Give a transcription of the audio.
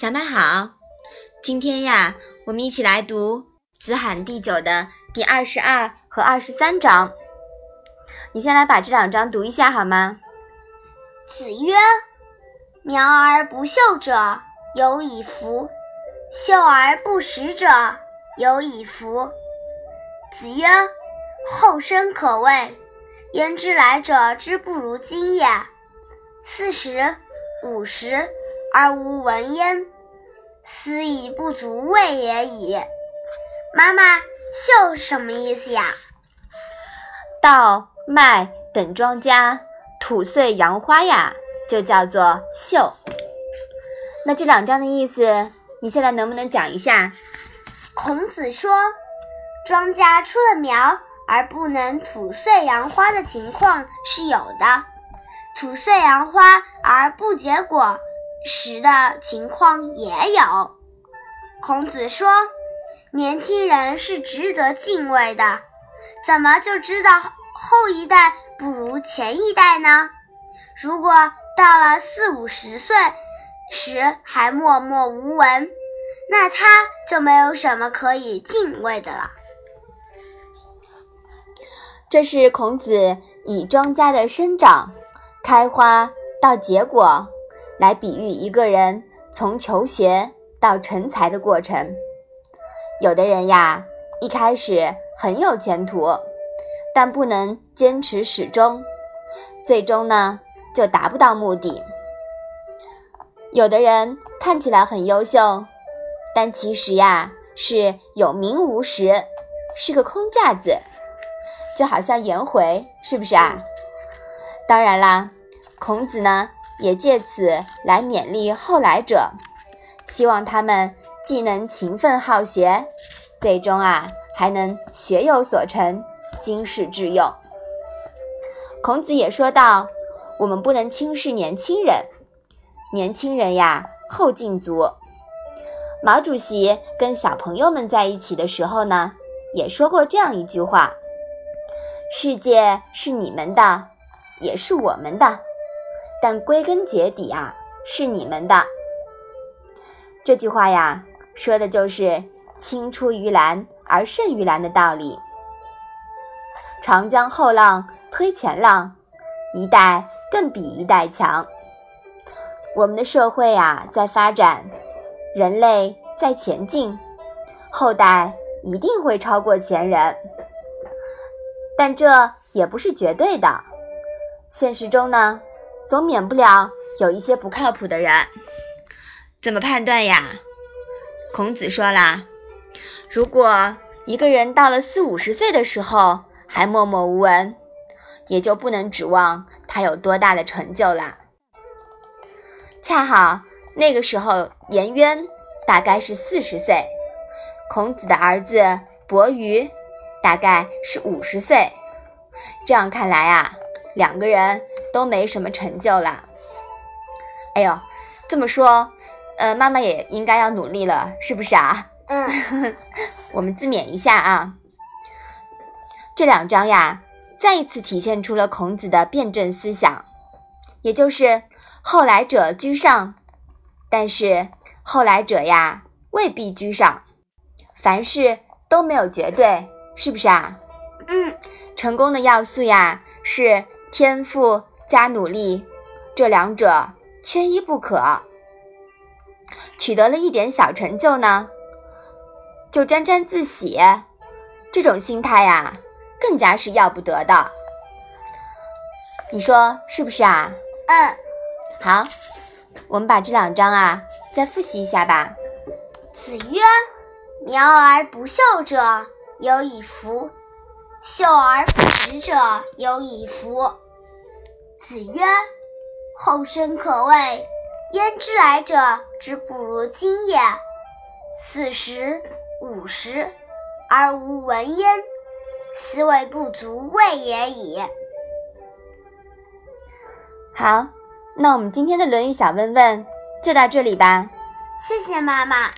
小麦好，今天呀，我们一起来读《子罕第九》的第二十二和二十三章。你先来把这两章读一下好吗？子曰：“苗而不秀者，有以夫；秀而不实者，有以夫。”子曰：“后生可畏，焉知来者之不如今也？四十、五十。”而无闻焉，斯以不足畏也已。妈妈，秀什么意思呀？稻麦等庄稼吐穗扬花呀，就叫做秀。那这两章的意思，你现在能不能讲一下？孔子说，庄稼出了苗而不能吐穗扬花的情况是有的，吐穗扬花而不结果。时的情况也有。孔子说：“年轻人是值得敬畏的，怎么就知道后一代不如前一代呢？如果到了四五十岁时还默默无闻，那他就没有什么可以敬畏的了。”这是孔子以庄稼的生长、开花到结果。来比喻一个人从求学到成才的过程。有的人呀，一开始很有前途，但不能坚持始终，最终呢就达不到目的。有的人看起来很优秀，但其实呀是有名无实，是个空架子，就好像颜回，是不是啊？当然啦，孔子呢。也借此来勉励后来者，希望他们既能勤奋好学，最终啊还能学有所成，经世致用。孔子也说道：“我们不能轻视年轻人，年轻人呀后劲足。”毛主席跟小朋友们在一起的时候呢，也说过这样一句话：“世界是你们的，也是我们的。”但归根结底啊，是你们的。这句话呀，说的就是“青出于蓝而胜于蓝”的道理。长江后浪推前浪，一代更比一代强。我们的社会啊在发展，人类在前进，后代一定会超过前人。但这也不是绝对的，现实中呢。总免不了有一些不靠谱的人，怎么判断呀？孔子说啦，如果一个人到了四五十岁的时候还默默无闻，也就不能指望他有多大的成就了。恰好那个时候颜渊大概是四十岁，孔子的儿子伯鱼大概是五十岁，这样看来啊，两个人。都没什么成就了。哎呦，这么说，呃，妈妈也应该要努力了，是不是啊？嗯，我们自勉一下啊。这两章呀，再一次体现出了孔子的辩证思想，也就是后来者居上，但是后来者呀未必居上，凡事都没有绝对，是不是啊？嗯，成功的要素呀是天赋。加努力，这两者缺一不可。取得了一点小成就呢，就沾沾自喜，这种心态呀，更加是要不得的。你说是不是啊？嗯。好，我们把这两章啊再复习一下吧。子曰：“苗而不秀者，有以夫；秀而不实者，有以夫。”子曰：“后生可畏，焉知来者之不如今也？四十、五十而无闻焉，斯谓不足畏也已。”好，那我们今天的《论语》小问问就到这里吧。谢谢妈妈。